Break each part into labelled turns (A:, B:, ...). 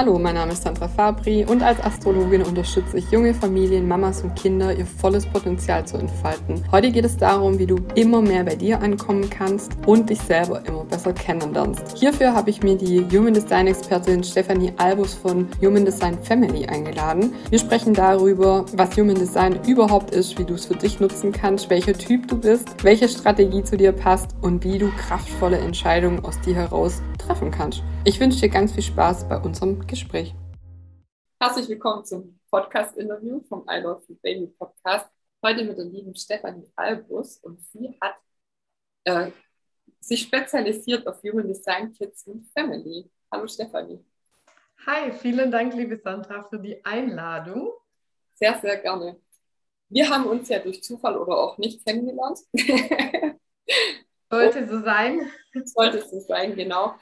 A: Hallo, mein Name ist Sandra Fabri und als Astrologin unterstütze ich junge Familien, Mamas und Kinder, ihr volles Potenzial zu entfalten. Heute geht es darum, wie du immer mehr bei dir ankommen kannst und dich selber immer besser kennenlernst. Hierfür habe ich mir die Human Design Expertin Stefanie Albus von Human Design Family eingeladen. Wir sprechen darüber, was Human Design überhaupt ist, wie du es für dich nutzen kannst, welcher Typ du bist, welche Strategie zu dir passt und wie du kraftvolle Entscheidungen aus dir heraus treffen kannst. Ich wünsche dir ganz viel Spaß bei unserem Gespräch.
B: Herzlich willkommen zum Podcast-Interview vom I Love You Baby Podcast. Heute mit der lieben Stefanie Albus und sie hat äh, sich spezialisiert auf Human Design Kids und Family. Hallo Stefanie.
A: Hi, vielen Dank, liebe Sandra, für die Einladung.
B: Sehr, sehr gerne. Wir haben uns ja durch Zufall oder auch nicht kennengelernt.
A: Sollte so sein.
B: Sollte so sein, genau.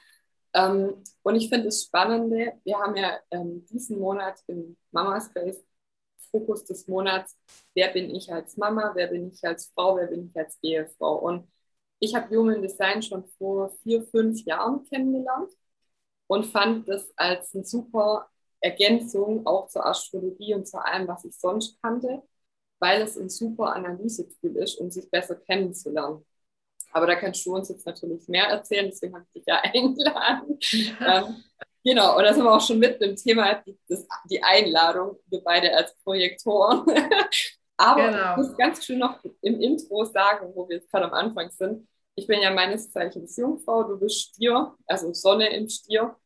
B: Ähm, und ich finde es Spannende, wir haben ja ähm, diesen Monat im Mama Space Fokus des Monats, wer bin ich als Mama, wer bin ich als Frau, wer bin ich als Ehefrau. Und ich habe Human Design schon vor vier, fünf Jahren kennengelernt und fand das als eine super Ergänzung auch zur Astrologie und zu allem, was ich sonst kannte, weil es ein super Analysetool ist, um sich besser kennenzulernen. Aber da kannst du uns jetzt natürlich mehr erzählen, deswegen habe ich dich ja eingeladen. ähm, genau, und da sind wir auch schon mit dem Thema, die, das, die Einladung, wir beide als Projektoren. Aber genau. ich muss ganz schön noch im Intro sagen, wo wir jetzt gerade am Anfang sind. Ich bin ja meines Zeichens Jungfrau, du bist Stier, also Sonne im Stier.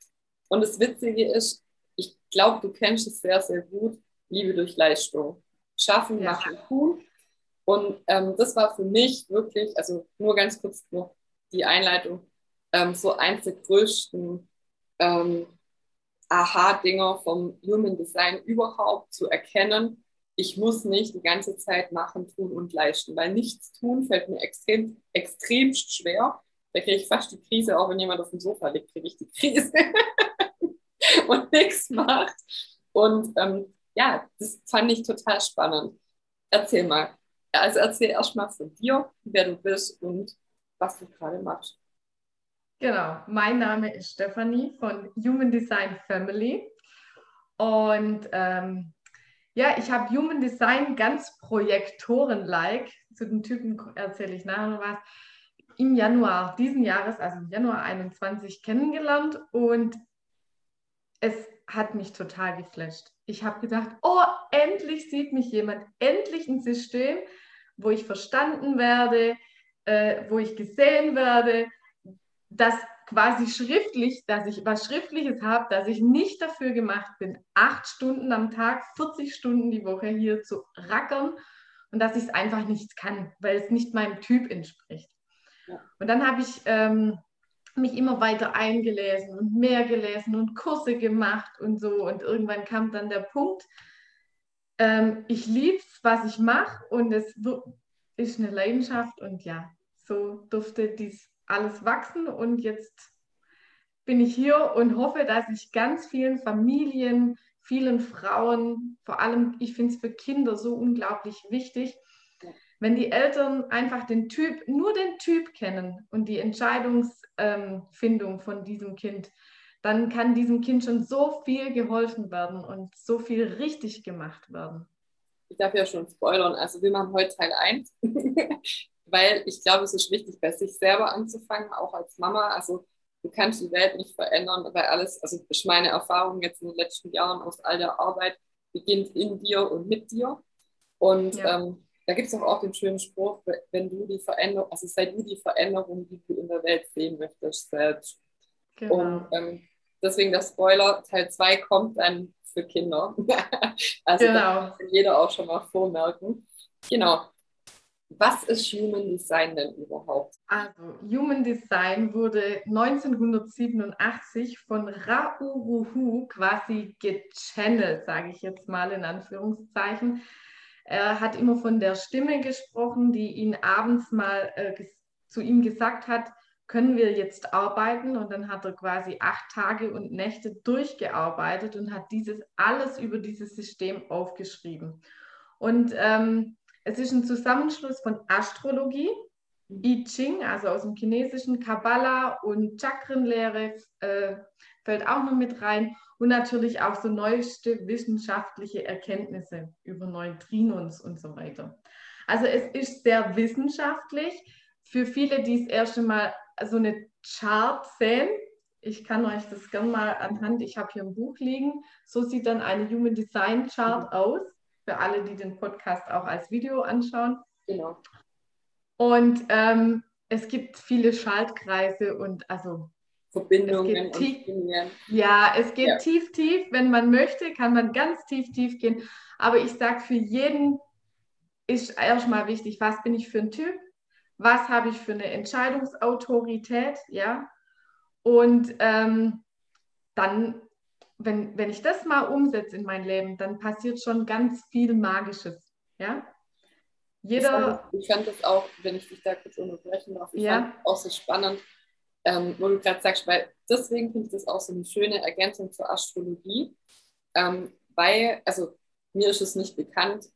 B: Und das Witzige ist, ich glaube, du kennst es sehr, sehr gut, Liebe durch Leistung. Schaffen, ja. machen, tun. Und ähm, das war für mich wirklich, also nur ganz kurz noch die Einleitung, ähm, so eins der größten ähm, Aha-Dinger vom Human Design überhaupt zu erkennen. Ich muss nicht die ganze Zeit machen, tun und leisten, weil nichts tun fällt mir extrem, extremst schwer. Da kriege ich fast die Krise, auch wenn jemand auf dem Sofa liegt, kriege ich die Krise und nichts macht. Und ähm, ja, das fand ich total spannend. Erzähl mal, also erzähl erstmal von dir, wer du bist und was du gerade machst.
A: Genau, mein Name ist Stefanie von Human Design Family. Und ähm, ja, ich habe Human Design ganz projektoren-like. Zu den Typen erzähle ich nachher noch was. Im Januar diesen Jahres, also im Januar 21, kennengelernt und es hat mich total geflasht. Ich habe gedacht, oh, endlich sieht mich jemand, endlich ein System, wo ich verstanden werde, äh, wo ich gesehen werde, dass quasi schriftlich, dass ich was Schriftliches habe, dass ich nicht dafür gemacht bin, acht Stunden am Tag, 40 Stunden die Woche hier zu rackern und dass ich es einfach nicht kann, weil es nicht meinem Typ entspricht. Ja. Und dann habe ich ähm, mich immer weiter eingelesen und mehr gelesen und Kurse gemacht und so. Und irgendwann kam dann der Punkt, ähm, ich liebe es, was ich mache und es ist eine Leidenschaft und ja, so durfte dies alles wachsen und jetzt bin ich hier und hoffe, dass ich ganz vielen Familien, vielen Frauen, vor allem, ich finde es für Kinder so unglaublich wichtig, wenn die Eltern einfach den Typ, nur den Typ kennen und die Entscheidungsfindung ähm, von diesem Kind, dann kann diesem Kind schon so viel geholfen werden und so viel richtig gemacht werden.
B: Ich darf ja schon spoilern, also wir machen heute Teil 1, weil ich glaube, es ist wichtig, bei sich selber anzufangen, auch als Mama. Also du kannst die Welt nicht verändern, weil alles, also ist meine Erfahrung jetzt in den letzten Jahren aus all der Arbeit, beginnt in dir und mit dir. Und ja. ähm, da gibt es auch, auch den schönen Spruch, wenn du die Veränderung, also sei du die Veränderung, die du in der Welt sehen möchtest, selbst. Genau. Und ähm, deswegen der Spoiler, Teil 2 kommt dann für Kinder. also genau. kann jeder auch schon mal vormerken. Genau. Was ist Human Design denn überhaupt?
A: Also, Human Design wurde 1987 von Rauruhu quasi gechannelt, sage ich jetzt mal in Anführungszeichen. Er hat immer von der Stimme gesprochen, die ihn abends mal äh, zu ihm gesagt hat, können wir jetzt arbeiten? Und dann hat er quasi acht Tage und Nächte durchgearbeitet und hat dieses alles über dieses System aufgeschrieben. Und ähm, es ist ein Zusammenschluss von Astrologie, I Ching, also aus dem chinesischen Kabbalah und Chakrenlehre, äh, fällt auch noch mit rein. Und natürlich auch so neueste wissenschaftliche Erkenntnisse über Neutrinos und so weiter. Also es ist sehr wissenschaftlich. Für viele, die das erste Mal so eine Chart sehen, ich kann euch das gerne mal anhand, ich habe hier ein Buch liegen, so sieht dann eine Human Design Chart mhm. aus, für alle, die den Podcast auch als Video anschauen. Genau. Und ähm, es gibt viele Schaltkreise und also
B: Verbindungen
A: und tief, Ja, es geht ja. tief, tief. Wenn man möchte, kann man ganz tief, tief gehen. Aber ich sage, für jeden ist erstmal wichtig, was bin ich für ein Typ? Was habe ich für eine Entscheidungsautorität? Ja. Und ähm, dann, wenn, wenn ich das mal umsetze in mein Leben, dann passiert schon ganz viel Magisches. Ja.
B: Jeder. Ich fand das auch, wenn ich dich da kurz unterbrechen darf, ich ja. fand auch so spannend, ähm, wo du gerade sagst, weil deswegen finde ich das auch so eine schöne Ergänzung zur Astrologie, ähm, weil, also mir ist es nicht bekannt,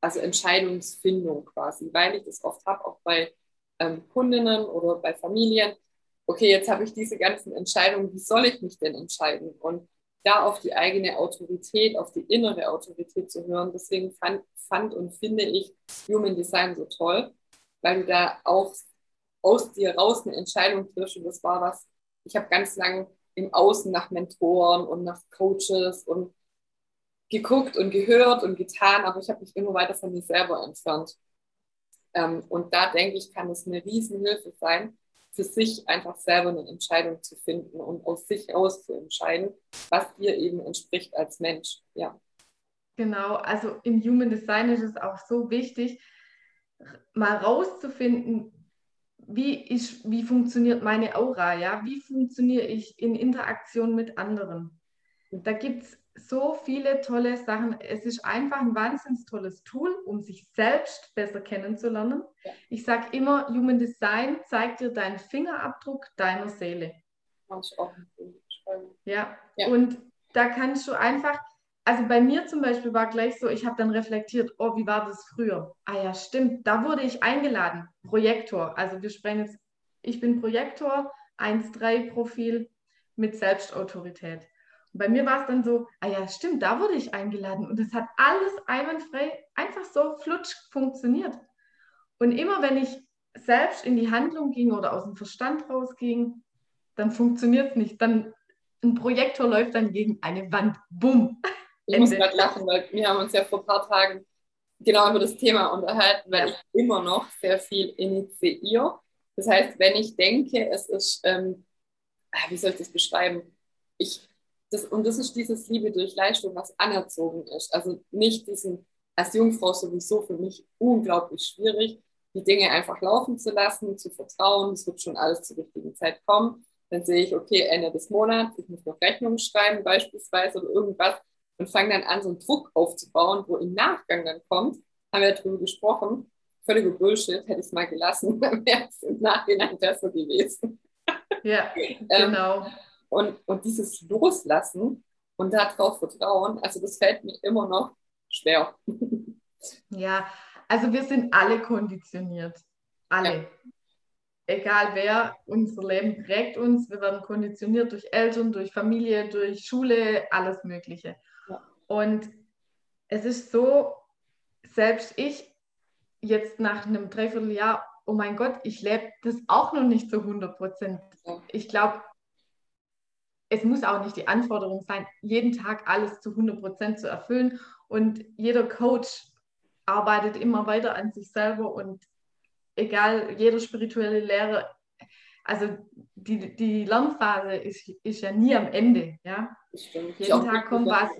B: also Entscheidungsfindung quasi, weil ich das oft habe, auch bei ähm, Kundinnen oder bei Familien. Okay, jetzt habe ich diese ganzen Entscheidungen, wie soll ich mich denn entscheiden? Und da auf die eigene Autorität, auf die innere Autorität zu hören. Deswegen fand, fand und finde ich Human Design so toll, weil du da auch aus dir raus eine Entscheidung triffst. Und das war was, ich habe ganz lange im Außen nach Mentoren und nach Coaches und geguckt und gehört und getan, aber ich habe mich immer weiter von mir selber entfernt. Ähm, und da denke ich, kann es eine Riesenhilfe sein, für sich einfach selber eine Entscheidung zu finden und aus sich heraus zu entscheiden, was dir eben entspricht als Mensch. Ja.
A: Genau, also im Human Design ist es auch so wichtig, mal rauszufinden, wie, ist, wie funktioniert meine Aura, ja? Wie funktioniere ich in Interaktion mit anderen? Da gibt es so viele tolle Sachen. Es ist einfach ein wahnsinnig tolles Tool, um sich selbst besser kennenzulernen. Ja. Ich sage immer, Human Design zeigt dir deinen Fingerabdruck deiner Seele. Ja. ja, und da kannst du einfach, also bei mir zum Beispiel war gleich so, ich habe dann reflektiert, oh, wie war das früher? Ah ja, stimmt, da wurde ich eingeladen, Projektor. Also wir sprechen jetzt, ich bin Projektor, 1-3 Profil mit Selbstautorität. Bei mir war es dann so, ah ja, stimmt, da wurde ich eingeladen und es hat alles einwandfrei, einfach so flutsch funktioniert. Und immer wenn ich selbst in die Handlung ging oder aus dem Verstand rausging, dann funktioniert es nicht. Dann ein Projektor läuft dann gegen eine Wand. Bumm.
B: Ich muss gerade lachen, weil wir haben uns ja vor ein paar Tagen genau über das Thema unterhalten, weil ich immer noch sehr viel initiiere. Das heißt, wenn ich denke, es ist, ähm, ah, wie soll ich das beschreiben? Ich das, und das ist dieses Liebe durch Leistung, was anerzogen ist. Also nicht diesen, als Jungfrau sowieso für mich unglaublich schwierig, die Dinge einfach laufen zu lassen, zu vertrauen, es wird schon alles zur richtigen Zeit kommen. Dann sehe ich, okay, Ende des Monats, ich muss noch Rechnungen schreiben beispielsweise oder irgendwas und fange dann an, so einen Druck aufzubauen, wo im Nachgang dann kommt, haben wir darüber gesprochen, völliger Bullshit, hätte ich es mal gelassen, dann wäre es im Nachhinein besser gewesen.
A: Ja, ähm, genau. ähm,
B: und, und dieses Loslassen und darauf vertrauen, also das fällt mir immer noch schwer.
A: Ja, also wir sind alle konditioniert. Alle. Ja. Egal wer, unser Leben prägt uns. Wir werden konditioniert durch Eltern, durch Familie, durch Schule, alles Mögliche. Ja. Und es ist so, selbst ich jetzt nach einem Dreivierteljahr, oh mein Gott, ich lebe das auch noch nicht zu 100 Prozent. Ich glaube, es muss auch nicht die Anforderung sein, jeden Tag alles zu 100 Prozent zu erfüllen. Und jeder Coach arbeitet immer weiter an sich selber und egal, jeder spirituelle Lehrer, also die, die Lernphase ist, ist ja nie am Ende. Ja? Jeden Tag kommt was.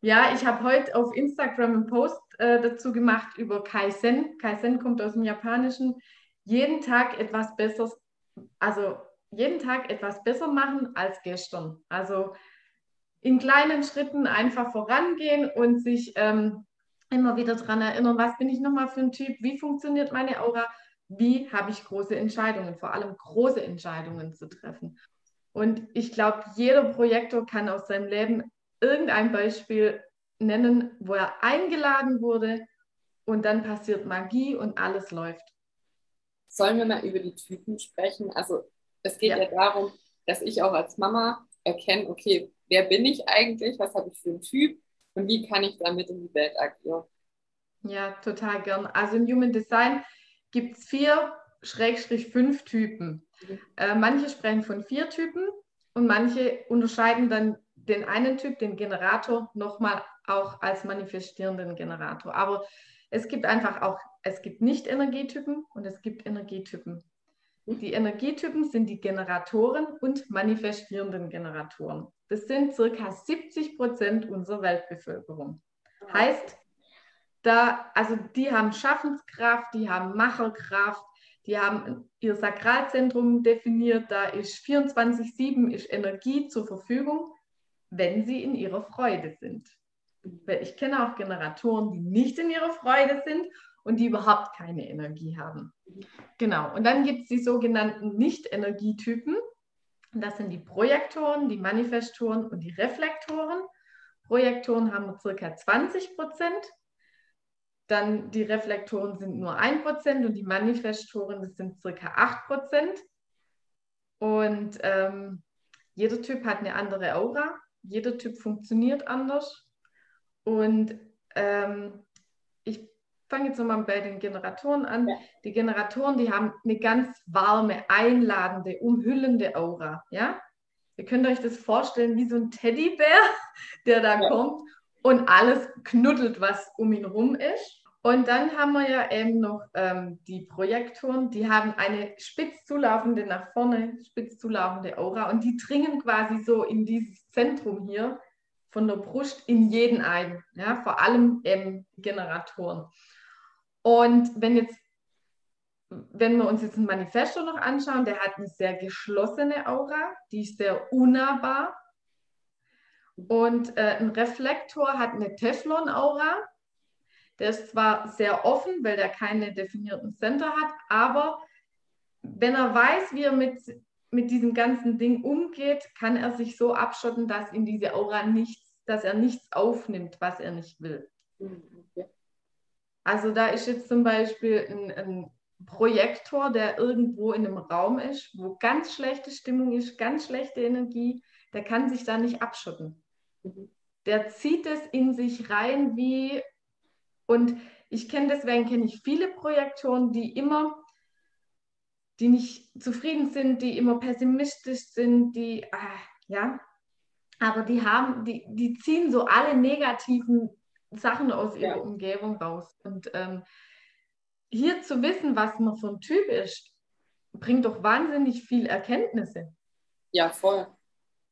A: Ja, ich habe heute auf Instagram einen Post äh, dazu gemacht über Kaizen. Kaizen kommt aus dem Japanischen. Jeden Tag etwas Besseres, also jeden Tag etwas besser machen als gestern. Also in kleinen Schritten einfach vorangehen und sich ähm, immer wieder daran erinnern, was bin ich nochmal für ein Typ, wie funktioniert meine Aura, wie habe ich große Entscheidungen, vor allem große Entscheidungen zu treffen. Und ich glaube, jeder Projektor kann aus seinem Leben irgendein Beispiel nennen, wo er eingeladen wurde und dann passiert Magie und alles läuft.
B: Sollen wir mal über die Typen sprechen? Also es geht ja. ja darum, dass ich auch als Mama erkennen, okay, wer bin ich eigentlich, was habe ich für einen Typ und wie kann ich damit in die Welt agieren.
A: Ja, total gern. Also im Human Design gibt es vier, Schrägstrich fünf Typen. Mhm. Äh, manche sprechen von vier Typen und manche unterscheiden dann den einen Typ, den Generator, nochmal auch als manifestierenden Generator. Aber es gibt einfach auch, es gibt Nicht-Energietypen und es gibt Energietypen. Die Energietypen sind die Generatoren und manifestierenden Generatoren. Das sind circa 70 Prozent unserer Weltbevölkerung. Heißt, da, also die haben Schaffenskraft, die haben Macherkraft, die haben ihr Sakralzentrum definiert, da ist 24-7 ist Energie zur Verfügung, wenn sie in ihrer Freude sind. Ich kenne auch Generatoren, die nicht in ihrer Freude sind und die überhaupt keine Energie haben. Genau. Und dann gibt es die sogenannten Nicht-Energietypen. Das sind die Projektoren, die Manifestoren und die Reflektoren. Projektoren haben circa 20 Prozent. Dann die Reflektoren sind nur 1 Prozent und die Manifestoren, das sind circa 8 Prozent. Und ähm, jeder Typ hat eine andere Aura. Jeder Typ funktioniert anders. Und ähm, fange jetzt nochmal bei den Generatoren an. Ja. Die Generatoren, die haben eine ganz warme, einladende, umhüllende Aura. Ja? Ihr könnt euch das vorstellen wie so ein Teddybär, der da ja. kommt und alles knuddelt, was um ihn rum ist. Und dann haben wir ja eben noch ähm, die Projektoren, die haben eine spitz zulaufende, nach vorne spitz zulaufende Aura und die dringen quasi so in dieses Zentrum hier von der Brust in jeden ein, ja, vor allem eben Generatoren. Und wenn jetzt, wenn wir uns jetzt ein Manifesto noch anschauen, der hat eine sehr geschlossene Aura, die ist sehr unnahbar. Und äh, ein Reflektor hat eine Teflon-Aura. Der ist zwar sehr offen, weil der keine definierten Center hat, aber wenn er weiß, wie er mit, mit diesem ganzen Ding umgeht, kann er sich so abschotten, dass ihm diese Aura nichts, dass er nichts aufnimmt, was er nicht will. Mhm. Also da ist jetzt zum Beispiel ein, ein Projektor, der irgendwo in einem Raum ist, wo ganz schlechte Stimmung ist, ganz schlechte Energie, der kann sich da nicht abschotten. Der zieht es in sich rein wie, und ich kenne deswegen kenne ich viele Projektoren, die immer, die nicht zufrieden sind, die immer pessimistisch sind, die, ah, ja, aber die haben, die, die ziehen so alle negativen Sachen aus ihrer ja. Umgebung raus. Und ähm, hier zu wissen, was man für ein Typ ist, bringt doch wahnsinnig viel Erkenntnisse.
B: Ja, voll.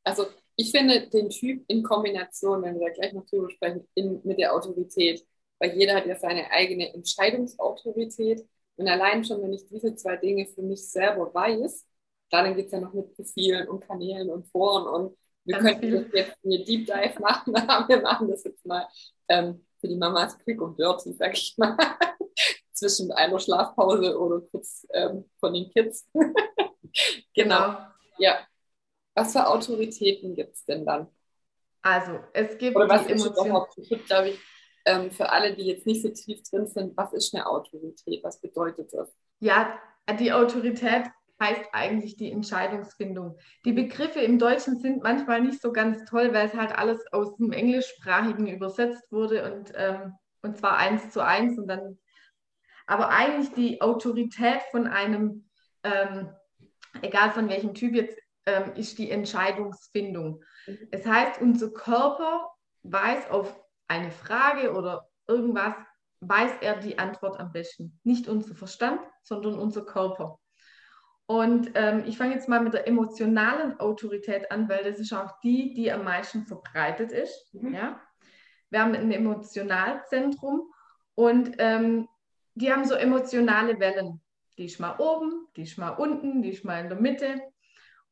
B: Also ich finde den Typ in Kombination, wenn wir da gleich noch drüber sprechen, in, mit der Autorität, weil jeder hat ja seine eigene Entscheidungsautorität. Und allein schon, wenn ich diese zwei Dinge für mich selber weiß, dann geht es ja noch mit Profilen und Kanälen und Foren und wir könnten jetzt eine Deep Dive machen, aber wir machen das jetzt mal ähm, für die Mamas quick und dirty, sag ich mal. Zwischen einer Schlafpause oder kurz ähm, von den Kids. genau. genau. Ja. Was für Autoritäten gibt es denn dann?
A: Also, es gibt
B: Oder was ist überhaupt? Ich glaube ich, ähm, für alle, die jetzt nicht so tief drin sind, was ist eine Autorität? Was bedeutet das?
A: Ja, die Autorität heißt eigentlich die Entscheidungsfindung. Die Begriffe im Deutschen sind manchmal nicht so ganz toll, weil es halt alles aus dem Englischsprachigen übersetzt wurde und, ähm, und zwar eins zu eins und dann. Aber eigentlich die Autorität von einem, ähm, egal von welchem Typ jetzt, ähm, ist die Entscheidungsfindung. Mhm. Es heißt, unser Körper weiß auf eine Frage oder irgendwas, weiß er die Antwort am besten. Nicht unser Verstand, sondern unser Körper. Und ähm, ich fange jetzt mal mit der emotionalen Autorität an, weil das ist auch die, die am meisten verbreitet ist. Mhm. Ja? Wir haben ein Emotionalzentrum und ähm, die haben so emotionale Wellen. Die ist mal oben, die ist mal unten, die ist mal in der Mitte.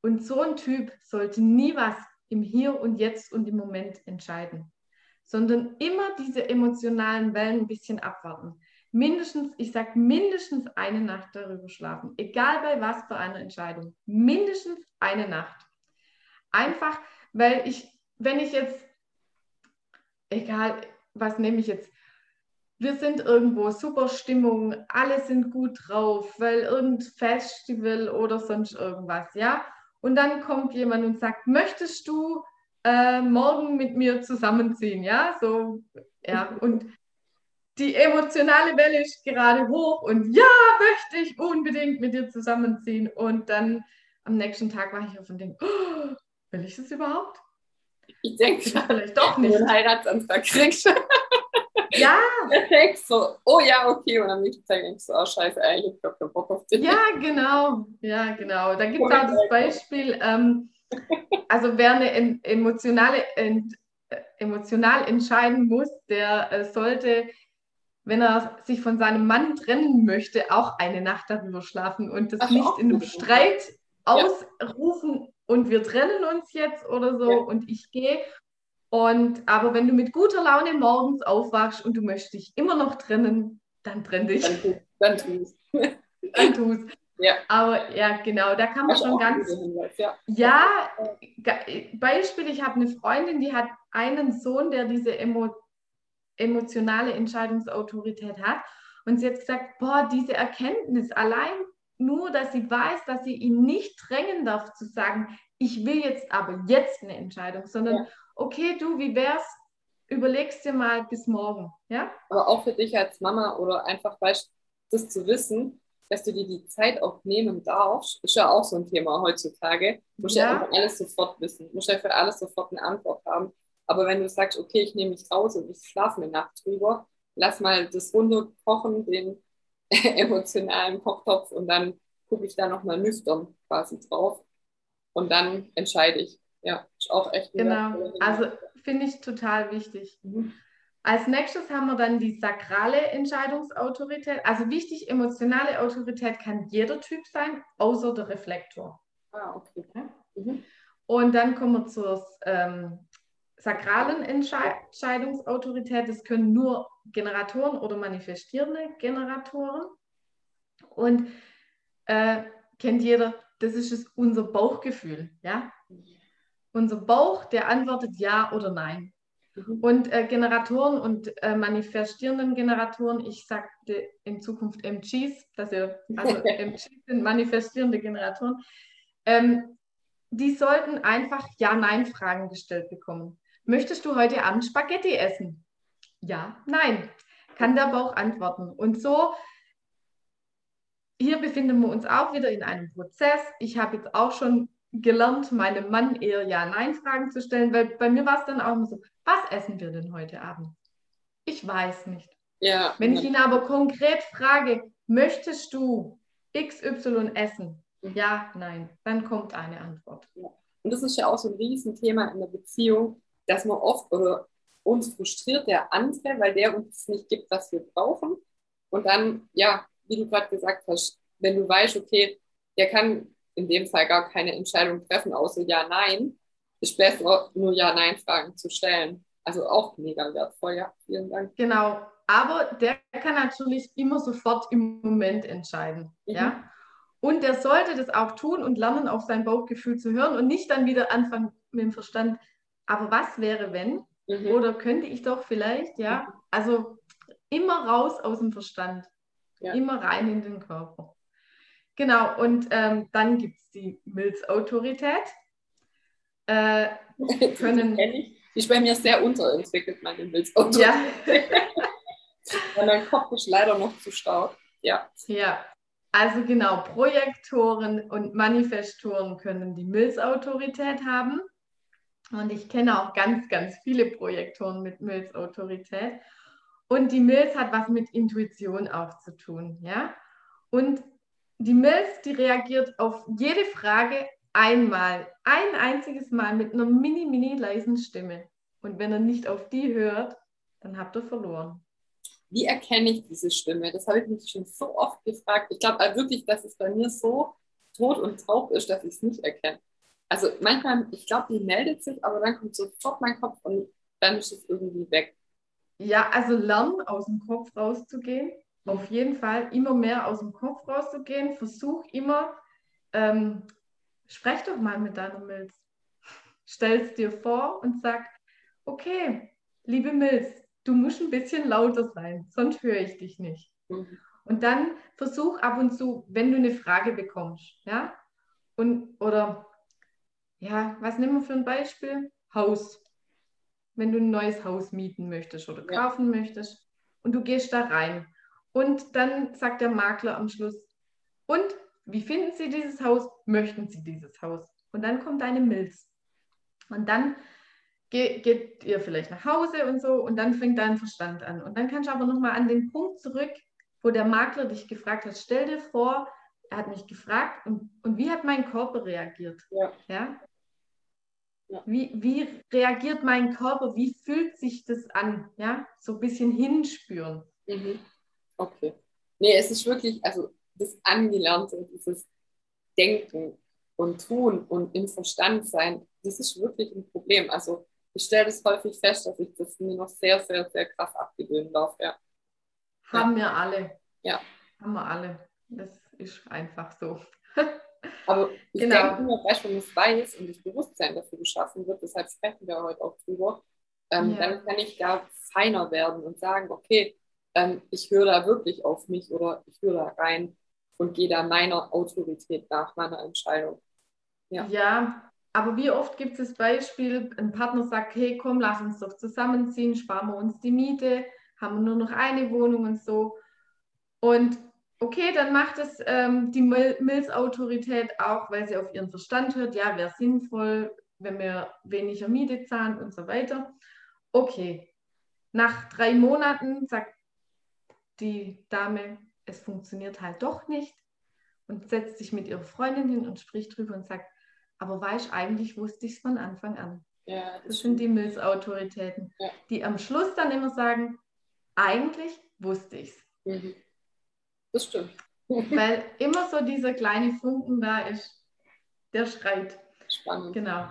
A: Und so ein Typ sollte nie was im Hier und Jetzt und im Moment entscheiden, sondern immer diese emotionalen Wellen ein bisschen abwarten mindestens, ich sage mindestens eine Nacht darüber schlafen, egal bei was für einer Entscheidung, mindestens eine Nacht. Einfach, weil ich, wenn ich jetzt, egal, was nehme ich jetzt, wir sind irgendwo, super Stimmung, alle sind gut drauf, weil irgendein Festival oder sonst irgendwas, ja. und dann kommt jemand und sagt, möchtest du äh, morgen mit mir zusammenziehen? Ja, so, ja, und die emotionale Welle ist gerade hoch und ja, möchte ich unbedingt mit dir zusammenziehen. Und dann am nächsten Tag war ich auf und denke, oh, will ich das überhaupt?
B: Ich denke vielleicht doch nicht. Einen Heiratsantrag kriegst.
A: Ja.
B: Perfekt, so, oh ja, okay. Und am nächsten Tag denkst du, oh scheiße, eigentlich habe keinen Bock auf
A: dich. Ja, genau. Ja, genau. Da gibt es auch das Beispiel, ähm, also wer eine emotionale, ent, äh, emotional entscheiden muss, der äh, sollte, wenn er sich von seinem Mann trennen möchte, auch eine Nacht darüber schlafen und das Ach, nicht in einem Streit ausrufen ja. und wir trennen uns jetzt oder so ja. und ich gehe. Und aber wenn du mit guter Laune morgens aufwachst und du möchtest dich immer noch trennen, dann trenn dich.
B: Dann, dann tust.
A: dann tust. Ja. Aber ja, genau, da kann man schon ganz. Hinweis, ja. ja, Beispiel, ich habe eine Freundin, die hat einen Sohn, der diese emo emotionale Entscheidungsautorität hat. Und sie hat gesagt, boah, diese Erkenntnis allein nur, dass sie weiß, dass sie ihn nicht drängen darf zu sagen, ich will jetzt aber jetzt eine Entscheidung, sondern ja. okay, du, wie wär's? Überlegst dir mal bis morgen, ja?
B: Aber auch für dich als Mama oder einfach das zu wissen, dass du dir die Zeit auch nehmen darfst, ist ja auch so ein Thema heutzutage. Du musst ja, ja alles sofort wissen, du musst ja für alles sofort eine Antwort haben. Aber wenn du sagst, okay, ich nehme mich raus und ich schlafe eine Nacht drüber, lass mal das Runde kochen, den emotionalen Kochtopf und dann gucke ich da nochmal nüchtern quasi drauf und dann entscheide ich. Ja, ist auch echt.
A: Genau, also finde ich total wichtig. Mhm. Als nächstes haben wir dann die sakrale Entscheidungsautorität. Also wichtig, emotionale Autorität kann jeder Typ sein, außer der Reflektor.
B: Ah, okay. Mhm.
A: Und dann kommen wir zur ähm, sakralen Entscheidungsautorität. Das können nur Generatoren oder manifestierende Generatoren. Und äh, kennt jeder, das ist es, unser Bauchgefühl. Ja? Unser Bauch, der antwortet ja oder nein. Mhm. Und äh, Generatoren und äh, manifestierenden Generatoren, ich sagte in Zukunft MGs, dass ihr, also MGs sind manifestierende Generatoren, ähm, die sollten einfach Ja-Nein-Fragen gestellt bekommen. Möchtest du heute Abend Spaghetti essen? Ja, nein. Kann der Bauch antworten. Und so, hier befinden wir uns auch wieder in einem Prozess. Ich habe jetzt auch schon gelernt, meinem Mann eher Ja-Nein-Fragen zu stellen, weil bei mir war es dann auch immer so, was essen wir denn heute Abend? Ich weiß nicht.
B: Ja.
A: Wenn ich ihn aber konkret frage, möchtest du XY essen? Mhm. Ja, nein, dann kommt eine Antwort.
B: Ja. Und das ist ja auch so ein Riesenthema in der Beziehung, dass man oft oder uns frustriert der andere, weil der uns nicht gibt, was wir brauchen. Und dann, ja, wie du gerade gesagt hast, wenn du weißt, okay, der kann in dem Fall gar keine Entscheidung treffen, außer Ja, Nein, ist besser, nur Ja-Nein-Fragen zu stellen. Also auch mega wertvoll, ja. Vielen Dank.
A: Genau, aber der kann natürlich immer sofort im Moment entscheiden. Mhm. Ja? Und der sollte das auch tun und lernen, auf sein Bauchgefühl zu hören und nicht dann wieder anfangen mit dem Verstand, aber was wäre, wenn? Mhm. Oder könnte ich doch vielleicht, ja? Mhm. Also immer raus aus dem Verstand, ja. immer rein in den Körper. Genau, und ähm, dann gibt es die Milzautorität.
B: Äh, können, die ist bei mir sehr unterentwickelt, meine Milzautorität. Ja. und mein Kopf ist leider noch zu stark. Ja.
A: Ja, also genau, Projektoren und Manifestoren können die Milzautorität haben. Und ich kenne auch ganz, ganz viele Projektoren mit Milzautorität. Und die Milz hat was mit Intuition auch zu tun, ja. Und die Milz, die reagiert auf jede Frage einmal, ein einziges Mal mit einer mini, mini leisen Stimme. Und wenn er nicht auf die hört, dann habt ihr verloren.
B: Wie erkenne ich diese Stimme? Das habe ich mich schon so oft gefragt. Ich glaube wirklich, dass es bei mir so tot und taub ist, dass ich es nicht erkenne. Also manchmal, ich glaube, die meldet sich, aber dann kommt sofort mein Kopf und dann ist es irgendwie weg.
A: Ja, also lernen, aus dem Kopf rauszugehen auf jeden Fall immer mehr aus dem Kopf rauszugehen. Versuch immer, ähm, sprech doch mal mit deiner Milz. Stell es dir vor und sag, okay, liebe Milz, du musst ein bisschen lauter sein, sonst höre ich dich nicht. Mhm. Und dann versuch ab und zu, wenn du eine Frage bekommst, ja, und oder ja, was nehmen wir für ein Beispiel? Haus. Wenn du ein neues Haus mieten möchtest oder kaufen ja. möchtest und du gehst da rein und dann sagt der Makler am Schluss, und wie finden Sie dieses Haus? Möchten Sie dieses Haus? Und dann kommt deine Milz. Und dann geht, geht ihr vielleicht nach Hause und so und dann fängt dein Verstand an. Und dann kannst du aber nochmal an den Punkt zurück, wo der Makler dich gefragt hat, stell dir vor, er hat mich gefragt und, und wie hat mein Körper reagiert? Ja. ja? Wie, wie reagiert mein Körper? Wie fühlt sich das an? Ja, so ein bisschen hinspüren.
B: Mhm. Okay. Nee, es ist wirklich, also das Angelernte, dieses Denken und Tun und im Verstand sein, das ist wirklich ein Problem. Also ich stelle das häufig fest, dass ich das mir noch sehr, sehr, sehr krass abgewöhnen darf. Ja.
A: Haben wir alle.
B: Ja.
A: Haben wir alle. Das ist einfach so.
B: Aber ich genau. denke nur, weißt, wenn es weiß und das Bewusstsein dafür geschaffen wird, deshalb sprechen wir heute auch drüber, ähm, ja. dann kann ich da feiner werden und sagen, okay, ähm, ich höre da wirklich auf mich oder ich höre da rein und gehe da meiner Autorität nach, meiner Entscheidung.
A: Ja. ja, aber wie oft gibt es das Beispiel, ein Partner sagt, hey komm, lass uns doch zusammenziehen, sparen wir uns die Miete, haben wir nur noch eine Wohnung und so. Und okay, dann macht es ähm, die Milzautorität auch, weil sie auf ihren Verstand hört, ja, wäre sinnvoll, wenn wir weniger Miete zahlen und so weiter. Okay, nach drei Monaten sagt die Dame, es funktioniert halt doch nicht und setzt sich mit ihrer Freundin hin und spricht drüber und sagt, aber weißt eigentlich wusste ich es von Anfang an. Ja, das, das sind die Milzautoritäten, ja. die am Schluss dann immer sagen, eigentlich wusste ich es. Mhm.
B: Das stimmt.
A: Weil immer so dieser kleine Funken da ist, der schreit.
B: Spannend.
A: Genau.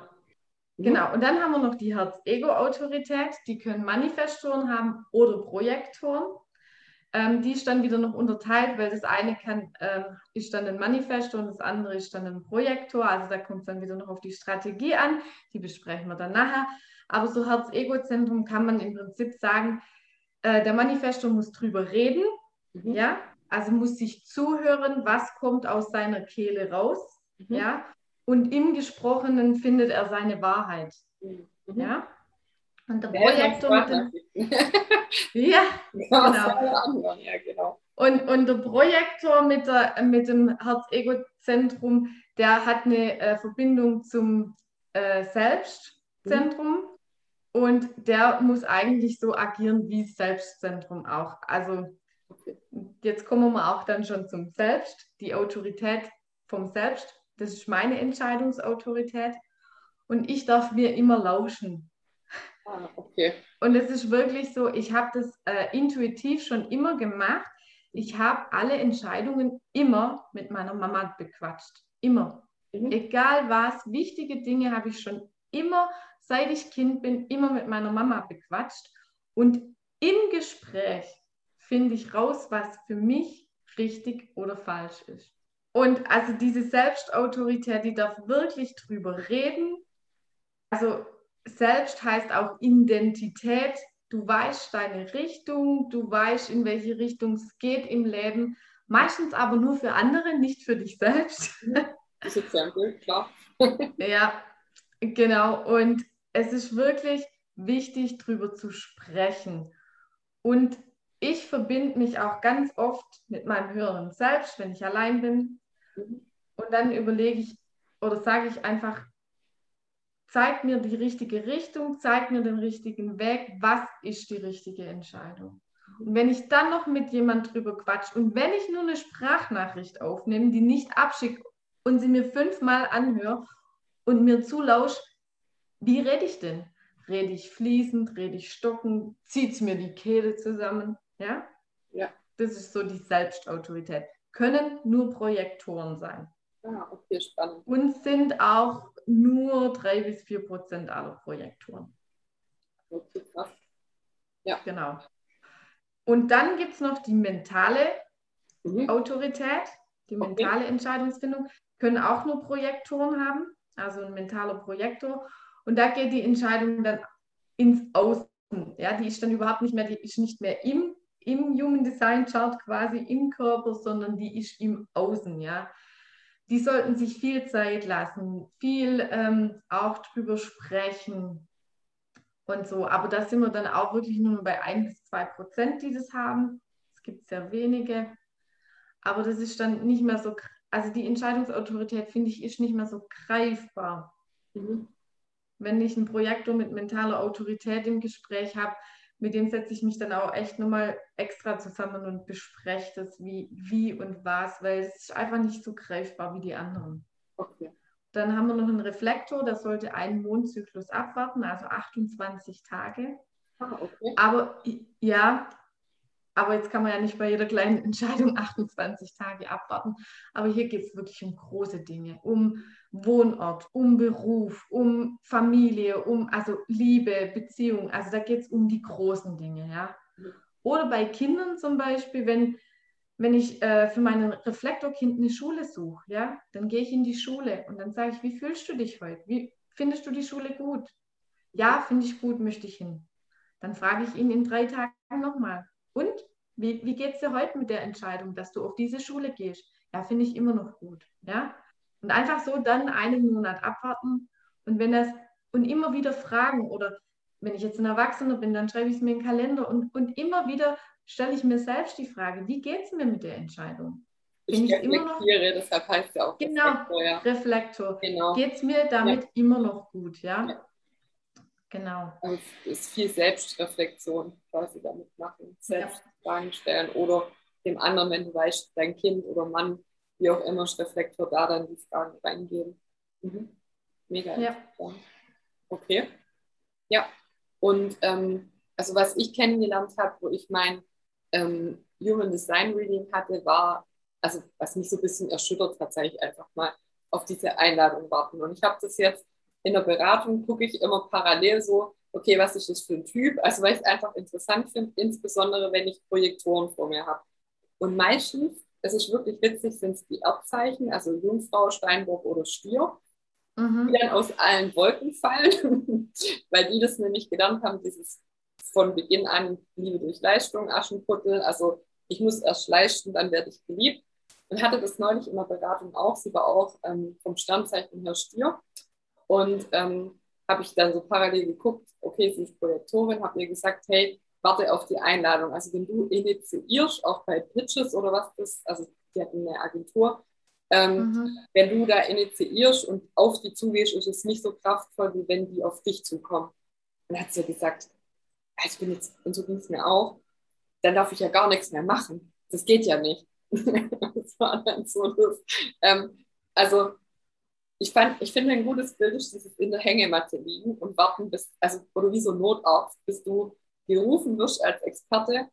A: Mhm. Genau, und dann haben wir noch die Herz-Ego-Autorität, die können Manifestoren haben oder Projektoren. Ähm, die ist dann wieder noch unterteilt, weil das eine kann, äh, ist dann ein Manifesto und das andere ist dann ein Projektor. Also da kommt es dann wieder noch auf die Strategie an. Die besprechen wir dann nachher. Aber so Herz-Ego-Zentrum kann man im Prinzip sagen, äh, der Manifesto muss drüber reden. Mhm. Ja, also muss sich zuhören, was kommt aus seiner Kehle raus. Mhm. Ja, und im Gesprochenen findet er seine Wahrheit. Mhm. Ja. Und der, Projektor mit dem, ja, genau. ja, genau. Und, und der Projektor mit, der, mit dem Herz-Ego-Zentrum, der hat eine äh, Verbindung zum äh, Selbstzentrum mhm. und der muss eigentlich so agieren wie das Selbstzentrum auch. Also jetzt kommen wir auch dann schon zum Selbst, die Autorität vom Selbst. Das ist meine Entscheidungsautorität und ich darf mir immer lauschen.
B: Ah, okay.
A: Und es ist wirklich so, ich habe das äh, intuitiv schon immer gemacht. Ich habe alle Entscheidungen immer mit meiner Mama bequatscht. Immer. Mhm. Egal was, wichtige Dinge habe ich schon immer, seit ich Kind bin, immer mit meiner Mama bequatscht. Und im Gespräch finde ich raus, was für mich richtig oder falsch ist. Und also diese Selbstautorität, die darf wirklich drüber reden. Also selbst heißt auch Identität. Du weißt deine Richtung, du weißt, in welche Richtung es geht im Leben. Meistens aber nur für andere, nicht für dich selbst.
B: Das ist Exempel, klar.
A: ja, genau. Und es ist wirklich wichtig, darüber zu sprechen. Und ich verbinde mich auch ganz oft mit meinem höheren Selbst, wenn ich allein bin. Mhm. Und dann überlege ich oder sage ich einfach, zeig mir die richtige Richtung, zeig mir den richtigen Weg, was ist die richtige Entscheidung. Und wenn ich dann noch mit jemand drüber quatsch und wenn ich nur eine Sprachnachricht aufnehme, die nicht abschicke und sie mir fünfmal anhöre und mir zulausche, wie rede ich denn? Rede ich fließend, rede ich stockend, zieht es mir die Kehle zusammen? Ja?
B: Ja.
A: Das ist so die Selbstautorität. Können nur Projektoren sein.
B: Ah, okay, spannend.
A: Und sind auch nur 3 bis 4 Prozent aller Projektoren.
B: Okay, krass. Ja.
A: Genau. Und dann gibt es noch die mentale mhm. Autorität, die mentale okay. Entscheidungsfindung, können auch nur Projektoren haben, also ein mentaler Projektor. Und da geht die Entscheidung dann ins Außen. Ja, die ist dann überhaupt nicht mehr, die ist nicht mehr im, im Human Design Chart quasi im Körper, sondern die ist im Außen. Ja, die sollten sich viel Zeit lassen, viel ähm, auch drüber sprechen und so. Aber da sind wir dann auch wirklich nur bei ein bis zwei Prozent, die das haben. Es gibt sehr wenige. Aber das ist dann nicht mehr so, also die Entscheidungsautorität, finde ich, ist nicht mehr so greifbar. Mhm. Wenn ich einen Projektor mit mentaler Autorität im Gespräch habe, mit dem setze ich mich dann auch echt nochmal extra zusammen und bespreche das, wie, wie und was, weil es ist einfach nicht so greifbar wie die anderen. Okay. Dann haben wir noch einen Reflektor, der sollte einen Mondzyklus abwarten, also 28 Tage. Ah, okay. Aber ja, aber jetzt kann man ja nicht bei jeder kleinen Entscheidung 28 Tage abwarten. Aber hier geht es wirklich um große Dinge, um Wohnort, um Beruf, um Familie, um also Liebe, Beziehung. Also da geht es um die großen Dinge, ja. Oder bei Kindern zum Beispiel, wenn, wenn ich äh, für meinen Reflektorkind eine Schule suche, ja, dann gehe ich in die Schule und dann sage ich, wie fühlst du dich heute? Wie findest du die Schule gut? Ja, finde ich gut, möchte ich hin. Dann frage ich ihn in drei Tagen nochmal. Und wie, wie geht es dir heute mit der Entscheidung, dass du auf diese Schule gehst? Ja, finde ich immer noch gut. Ja, und einfach so dann einen Monat abwarten und wenn das und immer wieder fragen oder wenn ich jetzt ein Erwachsener bin, dann schreibe ich es mir in den Kalender und, und immer wieder stelle ich mir selbst die Frage, wie geht es mir mit der Entscheidung?
B: Bin ich, ich reflektiere, noch, deshalb heißt ja auch
A: genau, Reflektor. Ja. Reflektor. Genau. Geht es mir damit ja. immer noch gut, ja? ja. Genau.
B: Also es ist viel Selbstreflexion quasi damit machen, selbst Fragen stellen oder dem anderen, wenn du weißt, dein Kind oder Mann wie auch immer Reflektor da dann die Fragen reingeben. Mhm. Mega ja. Okay. Ja, und ähm, also was ich kennengelernt habe, wo ich mein ähm, Human Design Reading hatte, war, also was mich so ein bisschen erschüttert hat, sage ich einfach mal, auf diese Einladung warten. Und ich habe das jetzt in der Beratung, gucke ich immer parallel so, okay, was ist das für ein Typ? Also weil ich es einfach interessant finde, insbesondere wenn ich Projektoren vor mir habe. Und meistens es ist wirklich witzig, sind es die Erdzeichen, also Jungfrau, Steinbock oder Stier, mhm. die dann aus allen Wolken fallen, weil die das nämlich gelernt haben, dieses von Beginn an Liebe durch Leistung, Aschenputtel, also ich muss erst leisten, dann werde ich geliebt. Und hatte das neulich in der Beratung auch, sie war auch ähm, vom Sternzeichen her Stier. Und ähm, habe ich dann so parallel geguckt, okay, sie ist Projektorin, habe mir gesagt, hey, warte auf die Einladung. Also wenn du initiierst, auch bei Pitches oder was das, also die hatten eine Agentur, ähm, mhm. wenn du da initiierst und auf die zugehst, ist es nicht so kraftvoll, wie wenn die auf dich zukommen. Und dann hat sie gesagt, ich bin jetzt, und so ging es mir auch, dann darf ich ja gar nichts mehr machen. Das geht ja nicht. das war dann so das. Ähm, also ich, fand, ich finde ein gutes Bild ist dieses in der Hängematte liegen und warten bis, also oder wie so ein Notarzt, bis du gerufen wirst als Experte,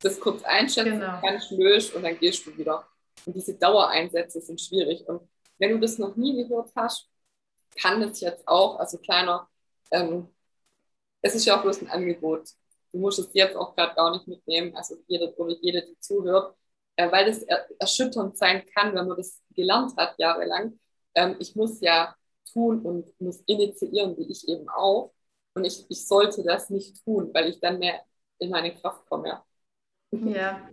B: das kurz einschätzen genau. kannst, löst und dann gehst du wieder. Und diese Dauereinsätze sind schwierig. Und wenn du das noch nie gehört hast, kann das jetzt auch, also kleiner, ähm, es ist ja auch bloß ein Angebot. Du musst es jetzt auch gerade gar nicht mitnehmen, also jede oder jede, die zuhört, äh, weil es er erschütternd sein kann, wenn man das gelernt hat jahrelang. Ähm, ich muss ja tun und muss initiieren, wie ich eben auch. Und ich, ich sollte das nicht tun, weil ich dann mehr in meine Kraft komme.
A: Ja,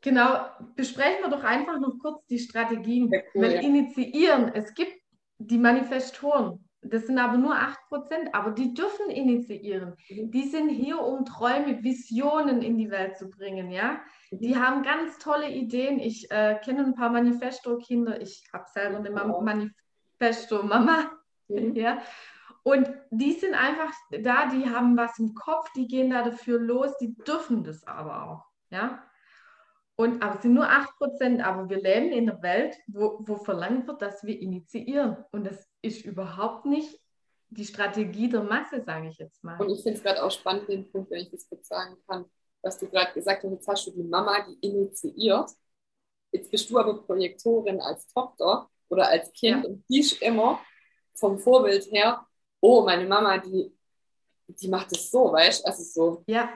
A: genau. Besprechen wir doch einfach noch kurz die Strategien. Cool, weil ja. initiieren, es gibt die Manifestoren, das sind aber nur 8%, aber die dürfen initiieren. Mhm. Die sind hier, um Träume, Visionen in die Welt zu bringen, ja. Mhm. Die haben ganz tolle Ideen. Ich äh, kenne ein paar Manifesto-Kinder. Ich habe selber eine Manifesto-Mama. Mhm. Ja. Und die sind einfach da, die haben was im Kopf, die gehen da dafür los, die dürfen das aber auch. Ja? Und aber es sind nur 8%, aber wir leben in einer Welt, wo, wo verlangt wird, dass wir initiieren. Und das ist überhaupt nicht die Strategie der Masse, sage ich jetzt mal.
B: Und ich finde es gerade auch spannend, den Punkt, wenn ich das kurz sagen kann, was du gerade gesagt hast, jetzt hast du die Mama, die initiiert. Jetzt bist du aber Projektorin als Tochter oder als Kind ja. und die ist immer vom Vorbild her oh, meine Mama, die, die macht es so, weißt du? Also so.
A: Ja.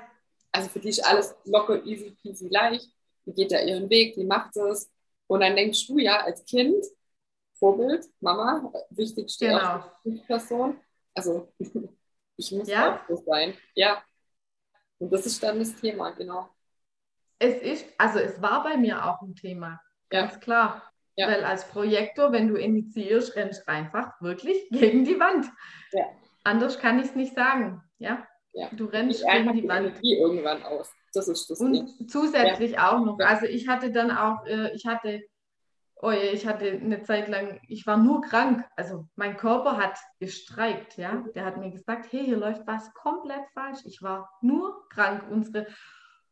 B: Also für die ist alles locker, easy peasy leicht. Die geht ja ihren Weg, die macht es. Und dann denkst du ja als Kind, Vorbild, Mama, wichtigste genau. Person. Also ich muss ja. auch so sein. Ja. Und das ist dann das Thema, genau.
A: Es ist, also es war bei mir auch ein Thema, ganz ja. klar. Ja. Weil als Projektor, wenn du initiierst, rennst einfach wirklich gegen die Wand. Ja. Anders kann ich es nicht sagen. Ja?
B: ja. Du rennst gegen die, die Wand. Energie irgendwann aus. Das ist das
A: Und Ding. zusätzlich ja. auch noch. Also ich hatte dann auch, äh, ich hatte, oh je, ich hatte eine Zeit lang, ich war nur krank. Also mein Körper hat gestreikt, ja. Der hat mir gesagt, hey, hier läuft was komplett falsch. Ich war nur krank. Unsere,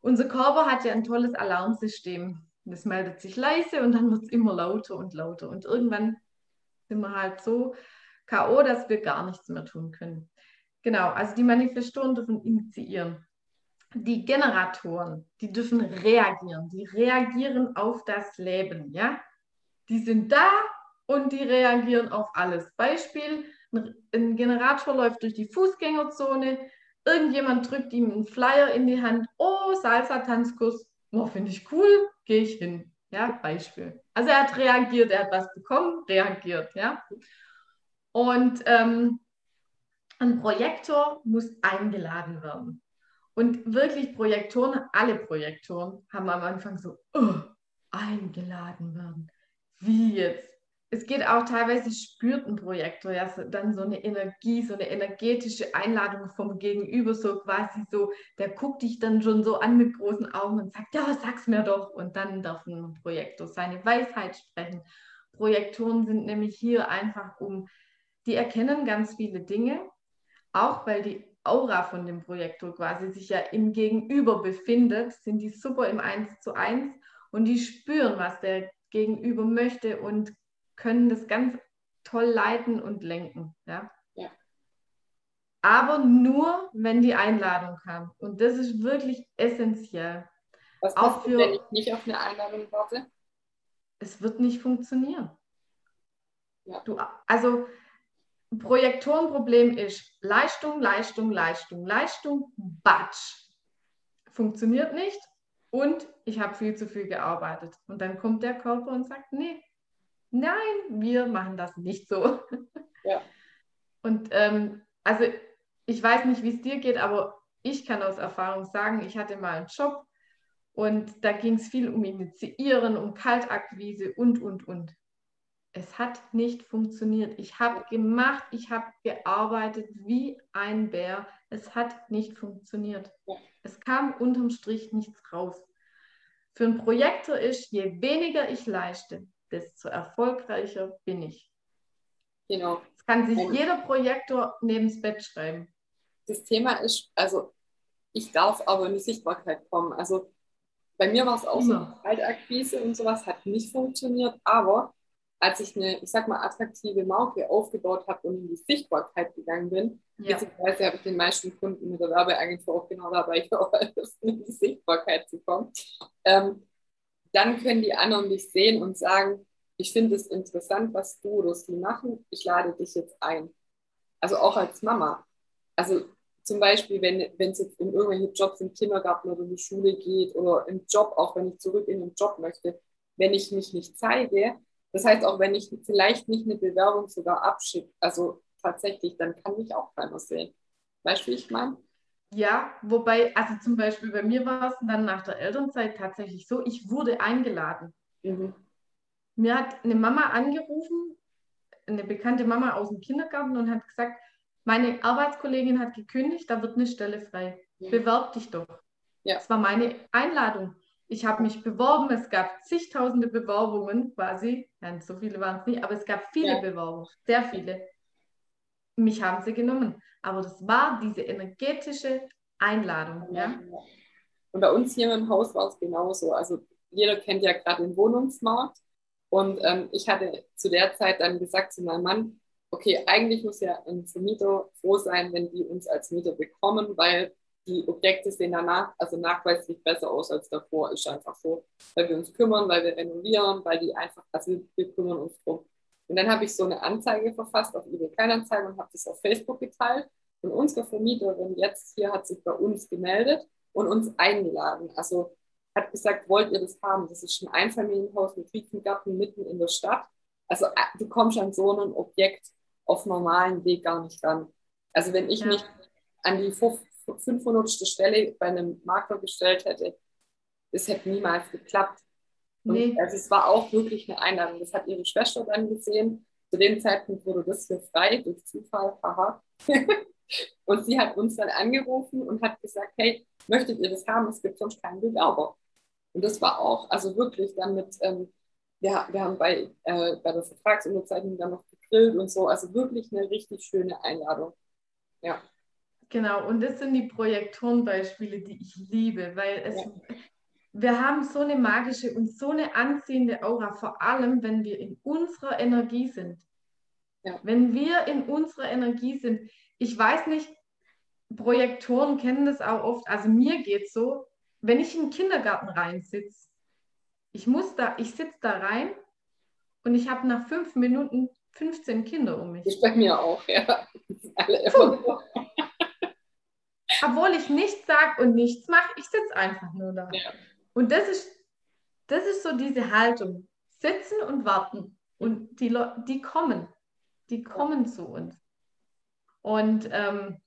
A: unser Körper hat ja ein tolles Alarmsystem. Das meldet sich leise und dann wird es immer lauter und lauter. Und irgendwann sind wir halt so K.O., dass wir gar nichts mehr tun können. Genau, also die Manifestoren dürfen initiieren. Die Generatoren, die dürfen reagieren. Die reagieren auf das Leben, ja. Die sind da und die reagieren auf alles. Beispiel, ein Generator läuft durch die Fußgängerzone, irgendjemand drückt ihm einen Flyer in die Hand, oh, Salsa-Tanzkurs, oh, finde ich cool, gehe ich hin. Ja, Beispiel. Also er hat reagiert, er hat was bekommen, reagiert, ja. Und ähm, ein Projektor muss eingeladen werden. Und wirklich Projektoren, alle Projektoren haben am Anfang so, oh, eingeladen werden. Wie jetzt? Es geht auch teilweise, spürt ein Projektor ja so, dann so eine Energie, so eine energetische Einladung vom Gegenüber, so quasi so, der guckt dich dann schon so an mit großen Augen und sagt, ja, sag's mir doch. Und dann darf ein Projektor seine Weisheit sprechen. Projektoren sind nämlich hier einfach um die erkennen ganz viele Dinge, auch weil die Aura von dem Projektor quasi sich ja im Gegenüber befindet, sind die super im 1 zu 1 und die spüren, was der Gegenüber möchte und können das ganz toll leiten und lenken. Ja? ja. Aber nur, wenn die Einladung kam. Und das ist wirklich essentiell.
B: Was auch für, wenn ich nicht auf eine Einladung warte?
A: Es wird nicht funktionieren. Ja. Du, also Projektorenproblem ist Leistung, Leistung, Leistung, Leistung, Batsch. Funktioniert nicht und ich habe viel zu viel gearbeitet. Und dann kommt der Körper und sagt, nee, nein, wir machen das nicht so. Ja. Und ähm, also ich weiß nicht, wie es dir geht, aber ich kann aus Erfahrung sagen, ich hatte mal einen Job und da ging es viel um Initiieren, um Kaltakquise und, und, und es hat nicht funktioniert. Ich habe gemacht, ich habe gearbeitet wie ein Bär. Es hat nicht funktioniert. Es kam unterm Strich nichts raus. Für ein Projektor ist, je weniger ich leiste, desto erfolgreicher bin ich. Genau. Das kann sich Und jeder Projektor neben das Bett schreiben.
B: Das Thema ist, also ich darf aber in die Sichtbarkeit kommen. Also bei mir war es auch Immer. so, Kaltakquise und sowas hat nicht funktioniert, aber als ich eine, ich sag mal, attraktive Marke aufgebaut habe und in die Sichtbarkeit gegangen bin, ja. beziehungsweise habe ich den meisten Kunden mit der Werbeagentur auch genau dabei geholfen, in die Sichtbarkeit zu kommen, ähm, dann können die anderen dich sehen und sagen, ich finde es interessant, was du oder sie machen, ich lade dich jetzt ein. Also auch als Mama. Also zum Beispiel, wenn es jetzt um irgendwelche Jobs im Kindergarten oder in die Schule geht oder im Job, auch wenn ich zurück in den Job möchte, wenn ich mich nicht zeige, das heißt, auch wenn ich vielleicht nicht eine Bewerbung sogar abschicke, also tatsächlich, dann kann mich auch keiner sehen. Wie ich meine?
A: Ja, wobei, also zum Beispiel bei mir war es dann nach der Elternzeit tatsächlich so, ich wurde eingeladen. Mhm. Mir hat eine Mama angerufen, eine bekannte Mama aus dem Kindergarten und hat gesagt, meine Arbeitskollegin hat gekündigt, da wird eine Stelle frei. Mhm. Bewerb dich doch. Ja. Das war meine Einladung. Ich habe mich beworben, es gab zigtausende Bewerbungen quasi. Ja, so viele waren es nicht, aber es gab viele ja. Bewerbungen, sehr viele. Mich haben sie genommen. Aber das war diese energetische Einladung. Ja.
B: Und bei uns hier im Haus war es genauso. Also jeder kennt ja gerade den Wohnungsmarkt. Und ähm, ich hatte zu der Zeit dann gesagt zu meinem Mann, okay, eigentlich muss ja ein Vermieter froh sein, wenn die uns als Mieter bekommen, weil die Objekte sehen danach also nachweislich besser aus als davor, ist einfach so, weil wir uns kümmern, weil wir renovieren, weil die einfach, also wir kümmern uns drum. Und dann habe ich so eine Anzeige verfasst auf eBay Kleinanzeigen und habe das auf Facebook geteilt. Und unsere Vermieterin jetzt hier hat sich bei uns gemeldet und uns eingeladen. Also hat gesagt, wollt ihr das haben? Das ist ein Einfamilienhaus mit Riesengarten mitten in der Stadt. Also äh, du kommst an so ein Objekt auf normalen Weg gar nicht ran. Also wenn ich ja. mich an die 500. Stelle bei einem Makler gestellt hätte, das hätte niemals geklappt. Nee. Also es war auch wirklich eine Einladung. Das hat ihre Schwester dann gesehen. Zu dem Zeitpunkt wurde das für frei durch Zufall. Haha. und sie hat uns dann angerufen und hat gesagt, hey, möchtet ihr das haben? Es gibt sonst keinen Bewerber. Und das war auch, also wirklich damit, ähm, ja, wir haben bei, äh, bei der Vertragsunterzeichnung dann noch gegrillt und so. Also wirklich eine richtig schöne Einladung. Ja.
A: Genau, und das sind die Projektorenbeispiele, die ich liebe, weil es, ja. Wir haben so eine magische und so eine anziehende Aura, vor allem wenn wir in unserer Energie sind. Ja. Wenn wir in unserer Energie sind, ich weiß nicht, Projektoren kennen das auch oft, also mir geht es so, wenn ich in den Kindergarten reinsitze, ich muss da, ich sitze da rein und ich habe nach fünf Minuten 15 Kinder um mich.
B: Ich bei mir auch, ja. Alle immer
A: Obwohl ich nichts sage und nichts mache, ich sitze einfach nur da. Ja. Und das ist, das ist so diese Haltung. Sitzen und warten. Und die, die kommen. Die kommen zu uns. Und ähm,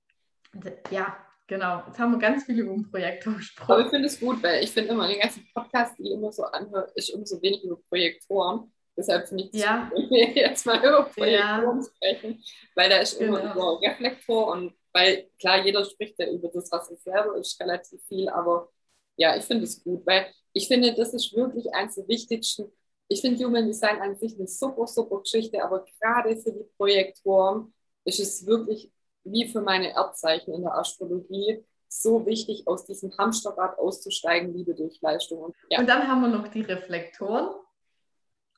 A: ja, genau. Jetzt haben wir ganz viel über ein Projekt gesprochen.
B: Aber ich finde es gut, weil ich finde immer, den ganzen Podcast, die ich immer so anhöre, ist immer so wenig über Projektoren. Deshalb finde ich
A: ja.
B: jetzt mal über Projektoren ja. sprechen, weil da ist immer genau. über Reflektor und weil klar, jeder spricht ja über das, was er selber ist, relativ viel, aber ja, ich finde es gut, weil ich finde, das ist wirklich eines der wichtigsten. Ich finde Human Design an sich eine super, super Geschichte, aber gerade für die Projektoren ist es wirklich wie für meine Erdzeichen in der Astrologie so wichtig, aus diesem Hamsterrad auszusteigen, Liebe durch Leistung.
A: Und, ja. und dann haben wir noch die Reflektoren.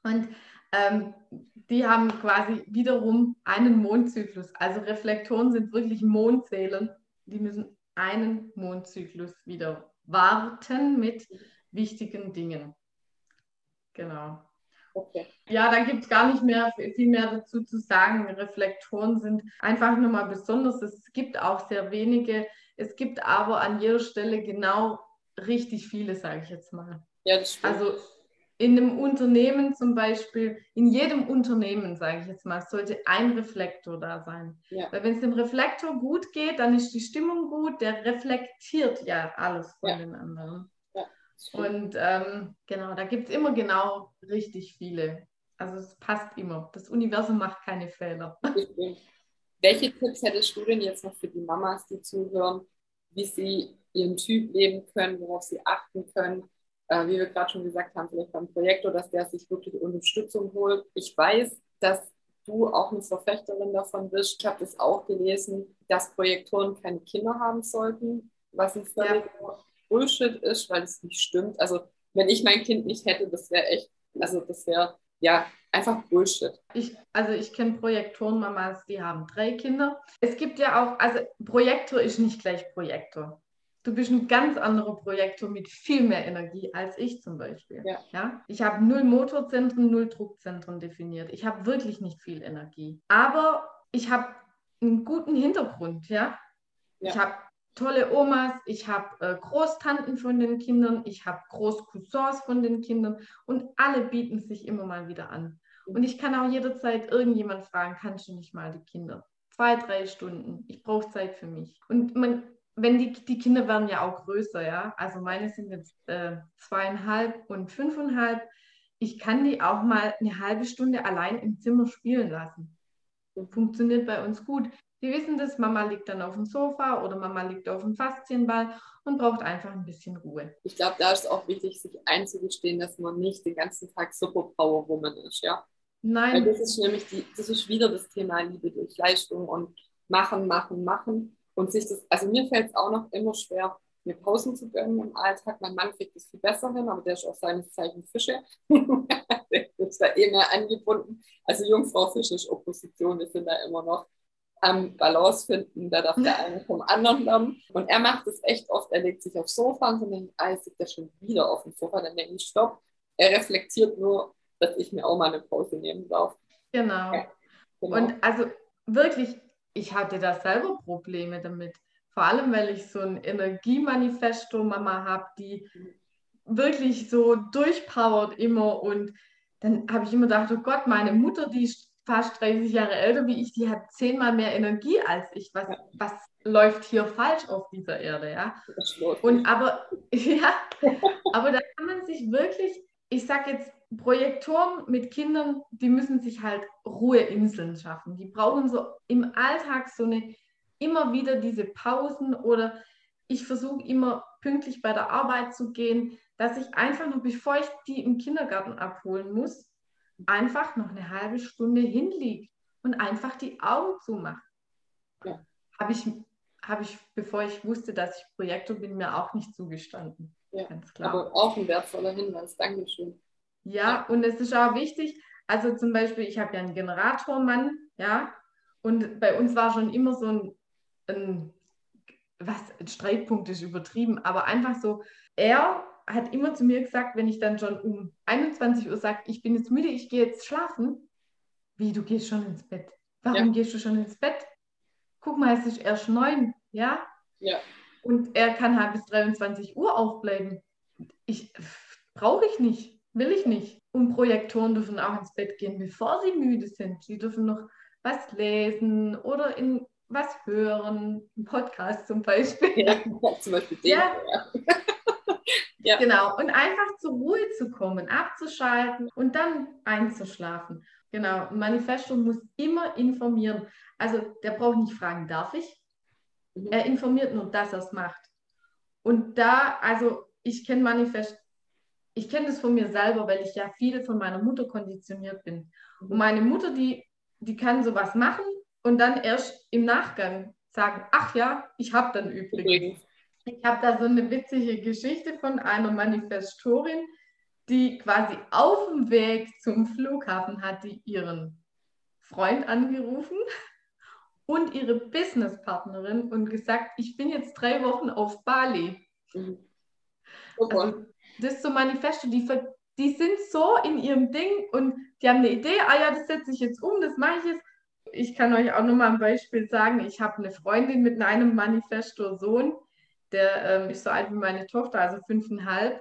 A: Und ähm, die haben quasi wiederum einen Mondzyklus. Also Reflektoren sind wirklich Mondzählen. Die müssen einen Mondzyklus wieder warten mit wichtigen Dingen. Genau. Okay. Ja, da gibt es gar nicht mehr viel mehr dazu zu sagen. Reflektoren sind einfach nochmal besonders. Es gibt auch sehr wenige. Es gibt aber an jeder Stelle genau richtig viele, sage ich jetzt mal.
B: Ja, das stimmt.
A: Also in einem Unternehmen zum Beispiel, in jedem Unternehmen, sage ich jetzt mal, sollte ein Reflektor da sein. Ja. Weil wenn es dem Reflektor gut geht, dann ist die Stimmung gut, der reflektiert ja alles von ja. den anderen. Ja, Und ähm, genau, da gibt es immer genau richtig viele. Also es passt immer. Das Universum macht keine Fehler.
B: Welche Tipps hättest du denn jetzt noch für die Mamas, die zuhören, wie sie ihren Typ leben können, worauf sie achten können? Äh, wie wir gerade schon gesagt haben, vielleicht beim Projektor, dass der sich wirklich Unterstützung holt. Ich weiß, dass du auch eine Verfechterin davon bist. Ich habe das auch gelesen, dass Projektoren keine Kinder haben sollten, was ein völlig ja. Bullshit ist, weil es nicht stimmt. Also wenn ich mein Kind nicht hätte, das wäre echt, also das wäre ja einfach Bullshit.
A: Ich, also ich kenne Projektorenmamas, die haben drei Kinder. Es gibt ja auch, also Projektor ist nicht gleich Projektor. Du bist ein ganz anderer Projektor mit viel mehr Energie als ich zum Beispiel. Ja. ja? Ich habe null Motorzentren, null Druckzentren definiert. Ich habe wirklich nicht viel Energie. Aber ich habe einen guten Hintergrund, ja. ja. Ich habe tolle Omas, ich habe äh, Großtanten von den Kindern, ich habe Großcousins von den Kindern und alle bieten sich immer mal wieder an. Und ich kann auch jederzeit irgendjemand fragen, kannst du nicht mal die Kinder? Zwei, drei Stunden. Ich brauche Zeit für mich. Und man wenn die, die Kinder werden ja auch größer, ja. Also meine sind jetzt äh, zweieinhalb und fünfeinhalb. Ich kann die auch mal eine halbe Stunde allein im Zimmer spielen lassen. Funktioniert bei uns gut. Die wissen das, Mama liegt dann auf dem Sofa oder Mama liegt auf dem Faszienball und braucht einfach ein bisschen Ruhe.
B: Ich glaube, da ist auch wichtig, sich einzugestehen, dass man nicht den ganzen Tag Superpower Woman ist, ja.
A: Nein.
B: Weil das ist nämlich die, das ist wieder das Thema Liebe durch Leistung und machen, machen, machen. Und sich das, also mir fällt es auch noch immer schwer, mir Pausen zu gönnen im Alltag. Mein Mann kriegt es viel besser hin, aber der ist auch seines Zeichen Fische. der ist da eh mehr angebunden. Also Jungfrau Fische ist Opposition, wir sind da immer noch am Balance finden, da darf der eine vom anderen lernen. Und er macht es echt oft, er legt sich aufs Sofa und dann denkt, ah, jetzt liegt er schon wieder auf dem Sofa, dann denke ich, stopp. Er reflektiert nur, dass ich mir auch mal eine Pause nehmen darf.
A: Genau. Ja, genau. Und also wirklich, ich hatte da selber Probleme damit. Vor allem, weil ich so ein Energiemanifesto-Mama habe, die wirklich so durchpowert immer. Und dann habe ich immer gedacht, oh Gott, meine Mutter, die ist fast 30 Jahre älter wie ich, die hat zehnmal mehr Energie als ich. Was, was läuft hier falsch auf dieser Erde, ja? Und aber, ja, aber da kann man sich wirklich ich sage jetzt, Projektoren mit Kindern, die müssen sich halt Ruheinseln schaffen. Die brauchen so im Alltag so eine, immer wieder diese Pausen oder ich versuche immer pünktlich bei der Arbeit zu gehen, dass ich einfach nur, bevor ich die im Kindergarten abholen muss, einfach noch eine halbe Stunde hinliege und einfach die Augen zumache. Ja. Habe ich, hab ich, bevor ich wusste, dass ich Projektor bin, mir auch nicht zugestanden.
B: Ja, Ganz klar. aber auch ein wertvoller Hinweis. Dankeschön.
A: Ja, und es ist auch wichtig, also zum Beispiel, ich habe ja einen Generatormann, ja, und bei uns war schon immer so ein, ein was, ein Streitpunkt ist übertrieben, aber einfach so, er hat immer zu mir gesagt, wenn ich dann schon um 21 Uhr sage, ich bin jetzt müde, ich gehe jetzt schlafen, wie, du gehst schon ins Bett? Warum ja. gehst du schon ins Bett? Guck mal, es ist erst neun, ja?
B: Ja.
A: Und er kann halt bis 23 Uhr aufbleiben. Ich brauche ich nicht. Will ich nicht. Und Projektoren dürfen auch ins Bett gehen, bevor sie müde sind. Sie dürfen noch was lesen oder in was hören, ein Podcast zum Beispiel.
B: Ja, zum Beispiel den. Ja.
A: ja. Genau. Und einfach zur Ruhe zu kommen, abzuschalten und dann einzuschlafen. Genau. Ein Manifesto muss immer informieren. Also der braucht nicht fragen, darf ich? Mhm. Er informiert nur, dass er es macht. Und da, also ich kenne Manifest ich kenne das von mir selber, weil ich ja viel von meiner Mutter konditioniert bin. Und meine Mutter, die, die kann sowas machen und dann erst im Nachgang sagen, ach ja, ich habe dann übrigens. Ich habe da so eine witzige Geschichte von einer Manifestorin, die quasi auf dem Weg zum Flughafen hat die ihren Freund angerufen und ihre Businesspartnerin und gesagt, ich bin jetzt drei Wochen auf Bali. Mhm. Also, das so Manifesto, die, die sind so in ihrem Ding und die haben eine Idee, ah ja, das setze ich jetzt um, das mache ich jetzt. Ich kann euch auch nochmal ein Beispiel sagen. Ich habe eine Freundin mit einem Manifesto-Sohn, der ähm, ist so alt wie meine Tochter, also fünfeinhalb.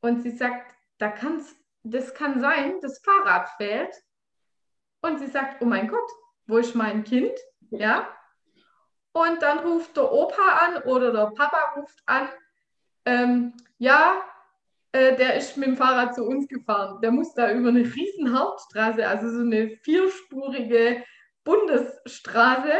A: Und sie sagt, da kann's, das kann sein, das Fahrrad fällt. Und sie sagt, oh mein Gott, wo ist mein Kind? Ja. Und dann ruft der Opa an oder der Papa ruft an, ähm, ja, äh, der ist mit dem Fahrrad zu uns gefahren. Der muss da über eine riesen Hauptstraße, also so eine vierspurige Bundesstraße.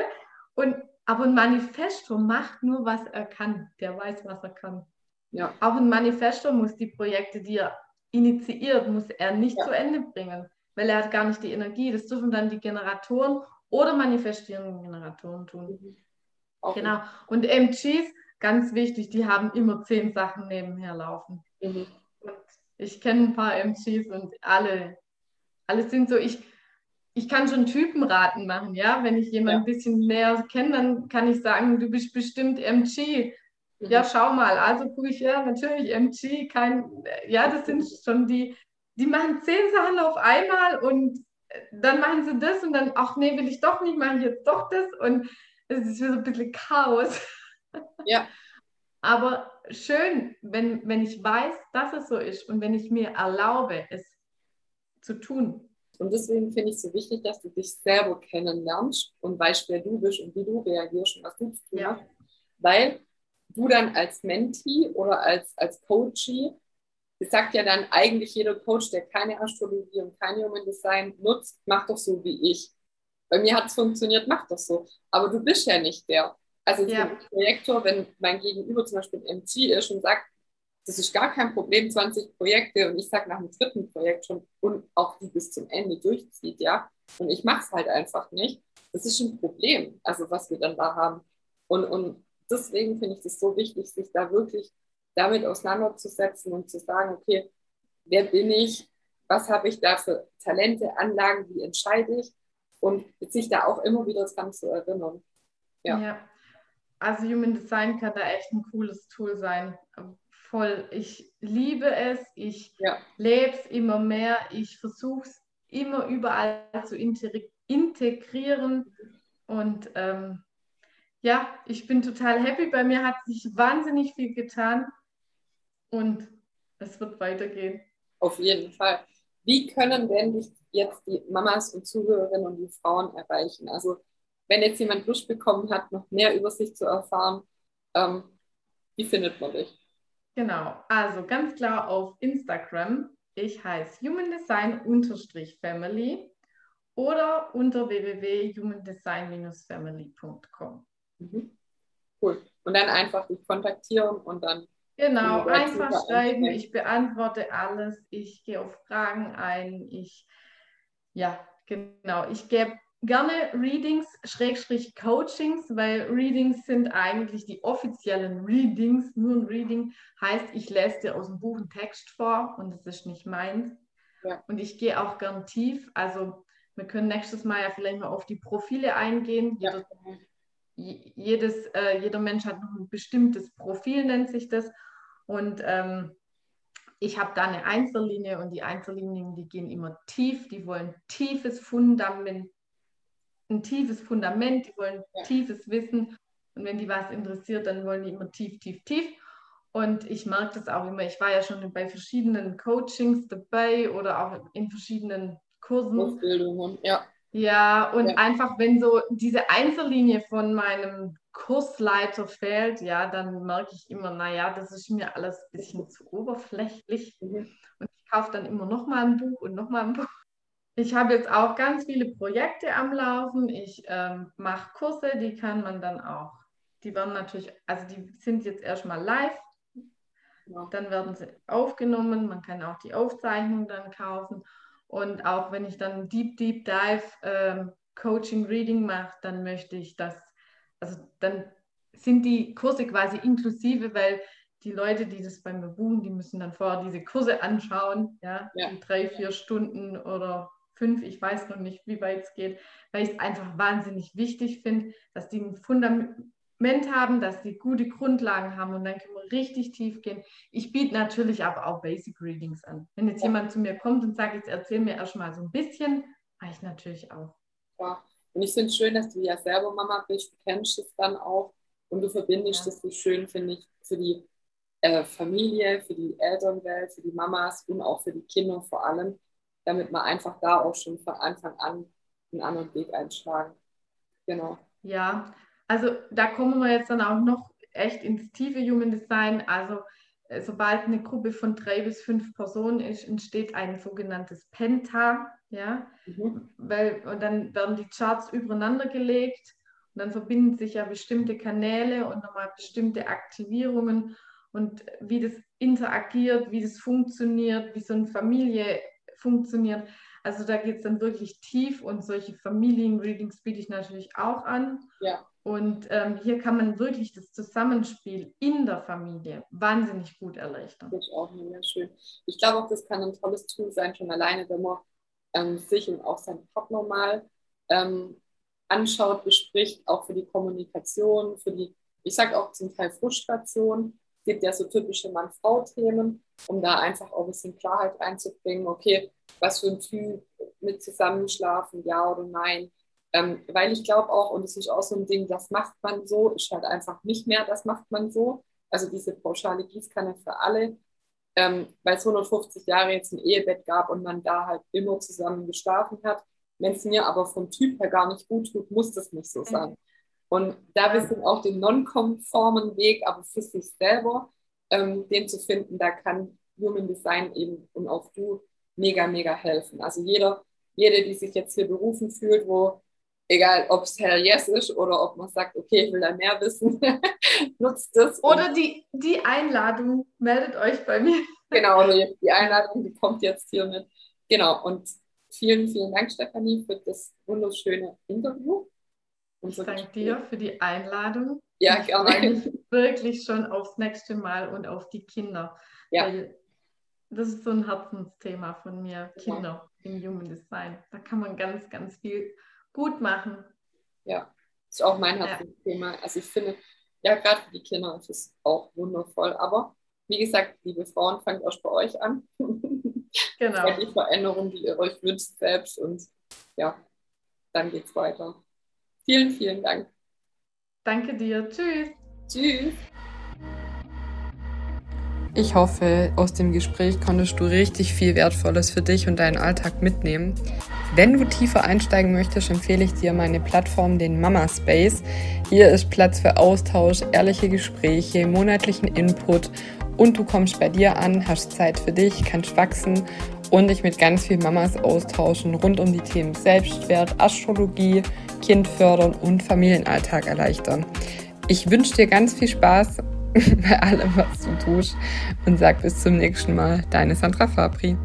A: Und, aber ein Manifesto macht nur, was er kann. Der weiß, was er kann. Ja. Auch ein Manifesto muss die Projekte, die er initiiert, muss er nicht ja. zu Ende bringen, weil er hat gar nicht die Energie. Das dürfen dann die Generatoren oder manifestierenden Generatoren tun. Mhm. Genau. Und MGs, ganz wichtig, die haben immer zehn Sachen nebenher laufen. Mhm. Ich kenne ein paar MCs und alle, alle sind so, ich, ich kann schon Typenraten machen, ja. Wenn ich jemanden ja. ein bisschen näher kenne, dann kann ich sagen, du bist bestimmt MC. Mhm. Ja, schau mal. Also gucke ich, ja, natürlich MC, kein, ja, das sind schon die, die machen zehn Sachen auf einmal und dann machen sie das und dann, ach nee, will ich doch nicht, mache ich jetzt doch das und es ist so ein bisschen Chaos.
B: Ja.
A: Aber schön, wenn, wenn ich weiß, dass es so ist und wenn ich mir erlaube, es zu tun.
B: Und deswegen finde ich es so wichtig, dass du dich selber kennenlernst und weißt, wer du bist und wie du reagierst und was du zu tun ja. hast. Weil du dann als Mentee oder als, als Coachie, das sagt ja dann eigentlich jeder Coach, der keine Astrologie und kein Human Design nutzt, mach doch so wie ich. Bei mir hat es funktioniert, mach doch so. Aber du bist ja nicht der. Also ja. Projektor, wenn mein Gegenüber zum Beispiel MC ist und sagt, das ist gar kein Problem, 20 Projekte und ich sage nach dem dritten Projekt schon und auch die bis zum Ende durchzieht, ja, und ich mache es halt einfach nicht, das ist ein Problem, also was wir dann da haben. Und, und deswegen finde ich es so wichtig, sich da wirklich damit auseinanderzusetzen und zu sagen, okay, wer bin ich, was habe ich da für Talente, Anlagen, wie entscheide ich und sich da auch immer wieder dran zu erinnern.
A: Ja. ja also Human Design kann da echt ein cooles Tool sein. Voll. Ich liebe es, ich ja. lebe es immer mehr, ich versuche es immer überall zu integrieren. Und ähm, ja, ich bin total happy. Bei mir hat sich wahnsinnig viel getan und es wird weitergehen.
B: Auf jeden Fall. Wie können denn dich jetzt die Mamas und Zuhörerinnen und die Frauen erreichen? Also wenn jetzt jemand Lust bekommen hat, noch mehr über sich zu erfahren, ähm, wie findet man dich?
A: Genau, also ganz klar auf Instagram Ich heiße Human Design-Family oder unter www.humandesign-family.com.
B: Mhm. Cool. Und dann einfach dich kontaktieren und dann.
A: Genau, einfach schreiben. Ich beantworte alles. Ich gehe auf Fragen ein. Ich, ja, genau. Ich gebe gerne Readings, Schrägstrich Coachings, weil Readings sind eigentlich die offiziellen Readings. Nur ein Reading heißt, ich lese dir aus dem Buch einen Text vor und das ist nicht meins. Ja. Und ich gehe auch gern tief. Also wir können nächstes Mal ja vielleicht mal auf die Profile eingehen. Ja. Jeder, jedes, äh, jeder Mensch hat noch ein bestimmtes Profil, nennt sich das. Und ähm, ich habe da eine Einzellinie und die Einzellinien, die gehen immer tief, die wollen tiefes Fundament, ein tiefes Fundament, die wollen ja. tiefes Wissen. Und wenn die was interessiert, dann wollen die immer tief, tief, tief. Und ich merke das auch immer. Ich war ja schon bei verschiedenen Coachings dabei oder auch in verschiedenen Kursen.
B: Ausbildungen, ja.
A: Ja, und ja. einfach, wenn so diese Einzellinie von meinem Kursleiter fehlt, ja, dann merke ich immer, naja, das ist mir alles ein bisschen zu oberflächlich. Mhm. Und ich kaufe dann immer noch mal ein Buch und noch mal ein Buch. Ich habe jetzt auch ganz viele Projekte am Laufen. Ich ähm, mache Kurse, die kann man dann auch, die werden natürlich, also die sind jetzt erstmal live. Ja. Dann werden sie aufgenommen. Man kann auch die Aufzeichnung dann kaufen. Und auch wenn ich dann Deep, Deep Dive ähm, Coaching, Reading mache, dann möchte ich das, also dann sind die Kurse quasi inklusive, weil die Leute, die das bei mir buchen, die müssen dann vorher diese Kurse anschauen, ja, ja. drei, vier Stunden oder fünf, ich weiß noch nicht, wie weit es geht, weil ich es einfach wahnsinnig wichtig finde, dass die ein Fundament, haben, dass sie gute Grundlagen haben und dann können wir richtig tief gehen. Ich biete natürlich aber auch Basic Readings an. Wenn jetzt jemand zu mir kommt und sagt, jetzt erzähl mir erstmal so ein bisschen, mache ich natürlich auch.
B: Ja, und ich finde es schön, dass du ja selber Mama bist, du kennst es dann auch und du verbindest ja. das so schön, finde ich, für die äh, Familie, für die Elternwelt, für die Mamas und auch für die Kinder vor allem, damit man einfach da auch schon von Anfang an einen anderen Weg einschlagen. Genau.
A: Ja, also da kommen wir jetzt dann auch noch echt ins tiefe Human Design. Also äh, sobald eine Gruppe von drei bis fünf Personen ist, entsteht ein sogenanntes Penta, ja, mhm. weil und dann werden die Charts übereinander gelegt und dann verbinden sich ja bestimmte Kanäle und nochmal bestimmte Aktivierungen und wie das interagiert, wie das funktioniert, wie so eine Familie funktioniert. Also da geht es dann wirklich tief und solche Familienreadings biete ich natürlich auch an. Ja. Und ähm, hier kann man wirklich das Zusammenspiel in der Familie wahnsinnig gut erleichtern.
B: Das ist auch mega schön. Ich glaube auch, das kann ein tolles Tool sein, schon alleine, wenn man ähm, sich und auch seinen Partner mal ähm, anschaut, bespricht, auch für die Kommunikation, für die, ich sage auch zum Teil Frustration. Es gibt ja so typische Mann-Frau-Themen, um da einfach auch ein bisschen Klarheit reinzubringen. Okay, was für ein Typ mit Zusammenschlafen, ja oder nein ähm, weil ich glaube auch, und es ist auch so ein Ding, das macht man so, ist halt einfach nicht mehr, das macht man so. Also diese pauschale Gießkanne für alle, ähm, weil es 150 Jahre jetzt ein Ehebett gab und man da halt immer zusammen geschlafen hat. Wenn es mir aber vom Typ her gar nicht gut tut, muss das nicht so sein. Mhm. Und da wissen auch den non-konformen Weg, aber für sich selber, ähm, den zu finden, da kann Human Design eben und auch du mega, mega helfen. Also jeder, jede, die sich jetzt hier berufen fühlt, wo egal ob es Hell Yes ist oder ob man sagt, okay, ich will da mehr wissen, nutzt das.
A: Oder die, die Einladung, meldet euch bei mir.
B: Genau, die, die Einladung, die kommt jetzt hier mit. Genau, und vielen, vielen Dank, Stefanie, für das wunderschöne Interview.
A: Ich danke dir für die Einladung.
B: Ja, gerne. Ich freue mich
A: wirklich schon aufs nächste Mal und auf die Kinder. Ja. Das ist so ein Herzensthema von mir, Kinder ja. im Human Design. Da kann man ganz, ganz viel gut machen.
B: Ja, ist auch mein Herzensthema. Ja. Also ich finde, ja, gerade für die Kinder ist es auch wundervoll. Aber wie gesagt, liebe Frauen, fangt auch bei euch an. Genau. die Veränderung, die ihr euch wünscht selbst. Und ja, dann geht's weiter. Vielen, vielen Dank.
A: Danke dir. Tschüss.
B: Tschüss.
C: Ich hoffe, aus dem Gespräch konntest du richtig viel Wertvolles für dich und deinen Alltag mitnehmen. Wenn du tiefer einsteigen möchtest, empfehle ich dir meine Plattform, den Mama Space. Hier ist Platz für Austausch, ehrliche Gespräche, monatlichen Input und du kommst bei dir an, hast Zeit für dich, kannst wachsen und dich mit ganz vielen Mamas austauschen rund um die Themen Selbstwert, Astrologie, Kind fördern und Familienalltag erleichtern. Ich wünsche dir ganz viel Spaß bei allem, was du tust und sag bis zum nächsten Mal, deine Sandra Fabri.